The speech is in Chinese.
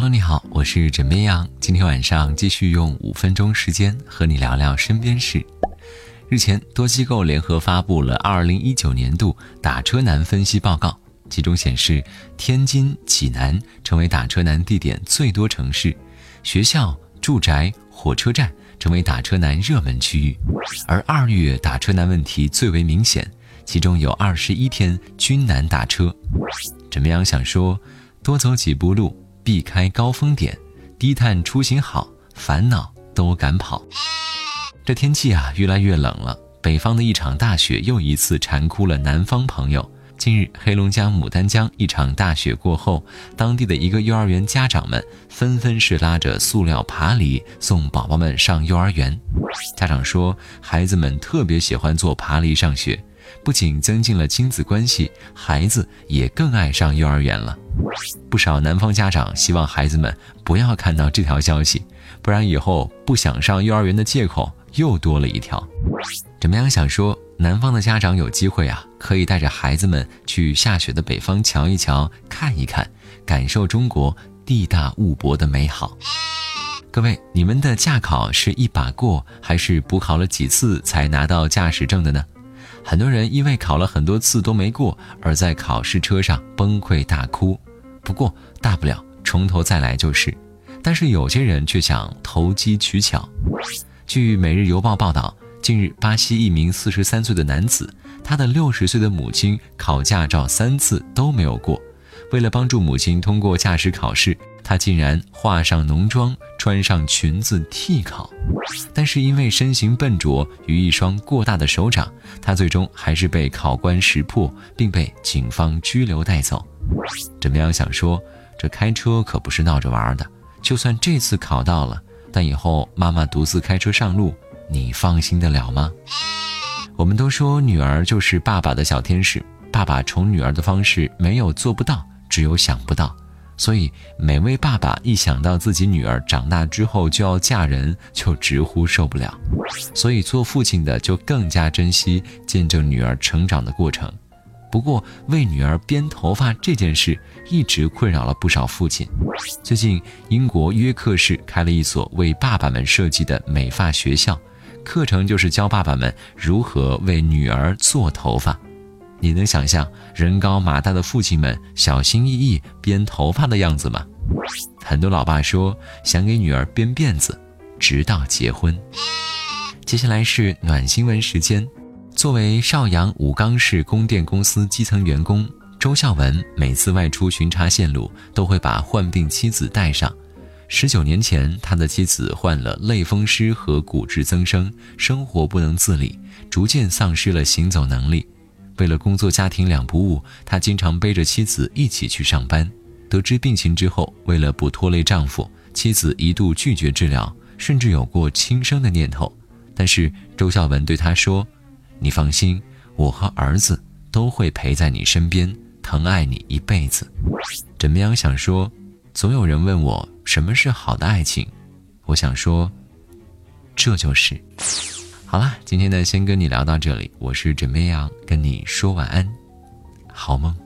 Hello，你好，我是枕边羊。今天晚上继续用五分钟时间和你聊聊身边事。日前，多机构联合发布了2019年度打车难分析报告，其中显示，天津、济南成为打车难地点最多城市，学校、住宅、火车站成为打车难热门区域。而二月打车难问题最为明显，其中有21天均难打车。枕边羊想说，多走几步路。避开高峰点，低碳出行好，烦恼都赶跑。这天气啊，越来越冷了。北方的一场大雪又一次馋哭了南方朋友。近日，黑龙江牡丹江一场大雪过后，当地的一个幼儿园家长们纷纷是拉着塑料爬犁送宝宝们上幼儿园。家长说，孩子们特别喜欢坐爬犁上学。不仅增进了亲子关系，孩子也更爱上幼儿园了。不少南方家长希望孩子们不要看到这条消息，不然以后不想上幼儿园的借口又多了一条。怎么样？想说南方的家长有机会啊，可以带着孩子们去下雪的北方瞧一瞧、看一看，感受中国地大物博的美好。各位，你们的驾考是一把过，还是补考了几次才拿到驾驶证的呢？很多人因为考了很多次都没过，而在考试车上崩溃大哭。不过大不了从头再来就是。但是有些人却想投机取巧。据《每日邮报》报道，近日巴西一名四十三岁的男子，他的六十岁的母亲考驾照三次都没有过。为了帮助母亲通过驾驶考试，他竟然化上浓妆，穿上裙子替考。但是因为身形笨拙与一双过大的手掌，他最终还是被考官识破，并被警方拘留带走。怎么样？想说这开车可不是闹着玩的。就算这次考到了，但以后妈妈独自开车上路，你放心得了吗？我们都说女儿就是爸爸的小天使，爸爸宠女儿的方式没有做不到。只有想不到，所以每位爸爸一想到自己女儿长大之后就要嫁人，就直呼受不了。所以做父亲的就更加珍惜见证女儿成长的过程。不过，为女儿编头发这件事一直困扰了不少父亲。最近，英国约克市开了一所为爸爸们设计的美发学校，课程就是教爸爸们如何为女儿做头发。你能想象人高马大的父亲们小心翼翼编头发的样子吗？很多老爸说想给女儿编辫子，直到结婚。接下来是暖新闻时间。作为邵阳武冈市供电公司基层员工，周孝文每次外出巡查线路，都会把患病妻子带上。十九年前，他的妻子患了类风湿和骨质增生，生活不能自理，逐渐丧失了行走能力。为了工作家庭两不误，他经常背着妻子一起去上班。得知病情之后，为了不拖累丈夫，妻子一度拒绝治疗，甚至有过轻生的念头。但是周孝文对他说：“你放心，我和儿子都会陪在你身边，疼爱你一辈子。”怎么样？想说，总有人问我什么是好的爱情，我想说，这就是。好了，今天呢，先跟你聊到这里。我是枕边羊，跟你说晚安，好梦。